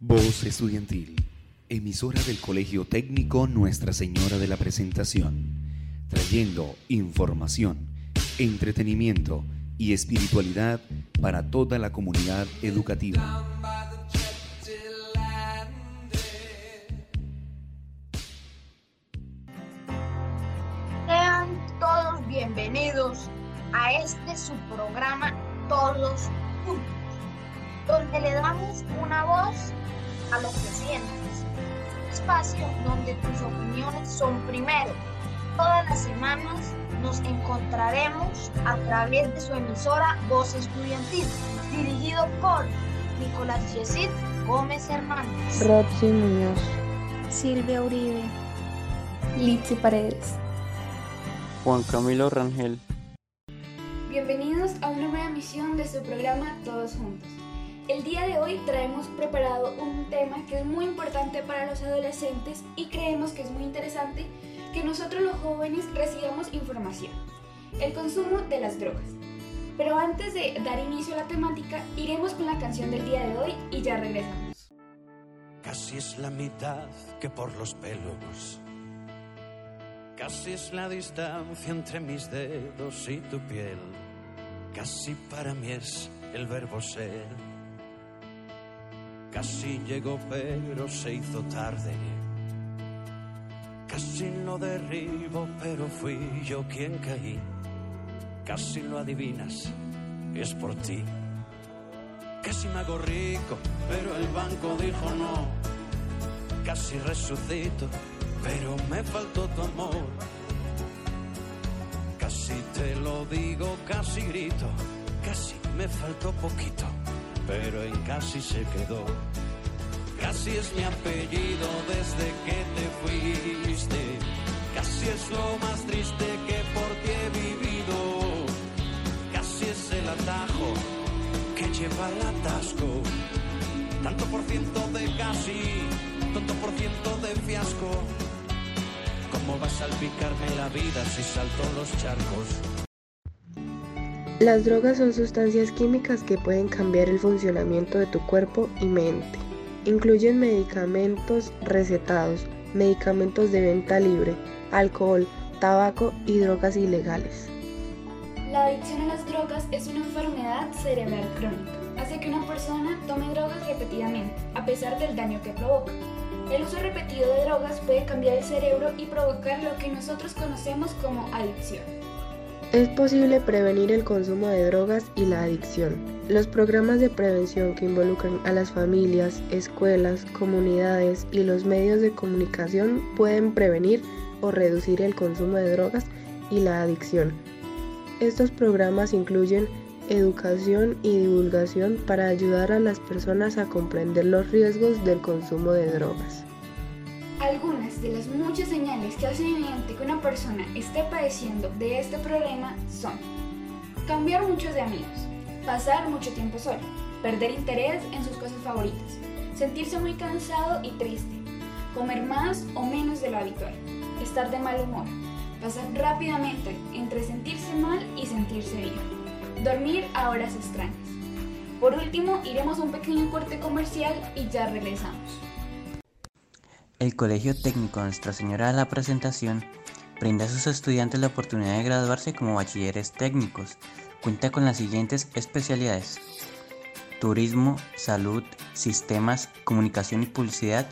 Voz Estudiantil, emisora del Colegio Técnico Nuestra Señora de la Presentación, trayendo información, entretenimiento y espiritualidad para toda la comunidad educativa. Sean todos bienvenidos a este su programa Todos Juntos, donde le damos una voz a lo que sientes. Espacio donde tus opiniones son primero. Todas las semanas nos encontraremos a través de su emisora Voz Estudiantil, dirigido por Nicolás Yesid Gómez Hernández. Roxy Muñoz. Silvia Uribe. Litsi Paredes. Juan Camilo Rangel. Bienvenidos a una nueva emisión de su programa Todos Juntos. El día de hoy traemos preparado un tema que es muy importante para los adolescentes y creemos que es muy interesante que nosotros los jóvenes recibamos información. El consumo de las drogas. Pero antes de dar inicio a la temática, iremos con la canción del día de hoy y ya regresamos. Casi es la mitad que por los pelos. Casi es la distancia entre mis dedos y tu piel. Casi para mí es el verbo ser. Casi llegó pero se hizo tarde. Casi lo derribo pero fui yo quien caí. Casi lo adivinas, es por ti. Casi me hago rico, pero el banco dijo no. Casi resucito, pero me faltó tu amor. Casi te lo digo, casi grito, casi me faltó poquito, pero en casi se quedó. Casi es mi apellido desde que te fuiste. Casi es lo más triste que por ti he vivido. Casi es el atajo que lleva el atasco. Tanto por ciento de casi, tanto por ciento de fiasco. ¿Cómo va a salpicarme la vida si salto los charcos? Las drogas son sustancias químicas que pueden cambiar el funcionamiento de tu cuerpo y mente. Incluyen medicamentos recetados, medicamentos de venta libre, alcohol, tabaco y drogas ilegales. La adicción a las drogas es una enfermedad cerebral crónica. Hace que una persona tome drogas repetidamente, a pesar del daño que provoca. El uso repetido de drogas puede cambiar el cerebro y provocar lo que nosotros conocemos como adicción. Es posible prevenir el consumo de drogas y la adicción. Los programas de prevención que involucran a las familias, escuelas, comunidades y los medios de comunicación pueden prevenir o reducir el consumo de drogas y la adicción. Estos programas incluyen educación y divulgación para ayudar a las personas a comprender los riesgos del consumo de drogas. Algunas de las muchas señales que hacen evidente que una persona esté padeciendo de este problema son cambiar mucho de amigos, pasar mucho tiempo solo, perder interés en sus cosas favoritas, sentirse muy cansado y triste, comer más o menos de lo habitual, estar de mal humor, pasar rápidamente entre sentirse mal y sentirse bien, dormir a horas extrañas. Por último, iremos a un pequeño corte comercial y ya regresamos. El Colegio Técnico Nuestra Señora de la Presentación brinda a sus estudiantes la oportunidad de graduarse como bachilleres técnicos. Cuenta con las siguientes especialidades. Turismo, salud, sistemas, comunicación y publicidad.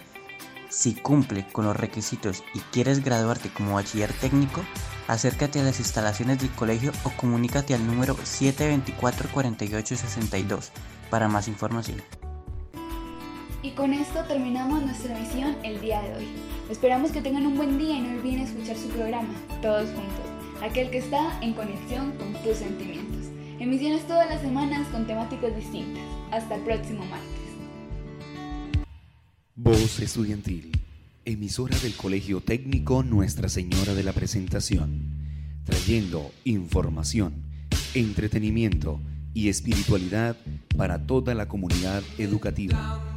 Si cumple con los requisitos y quieres graduarte como bachiller técnico, acércate a las instalaciones del colegio o comunícate al número 724-4862 para más información. Y con esto terminamos nuestra emisión el día de hoy. Esperamos que tengan un buen día y no olviden escuchar su programa, Todos Juntos, aquel que está en conexión con tus sentimientos. Emisiones todas las semanas con temáticas distintas. Hasta el próximo martes. Voz Estudiantil, emisora del Colegio Técnico Nuestra Señora de la Presentación, trayendo información, entretenimiento y espiritualidad para toda la comunidad educativa.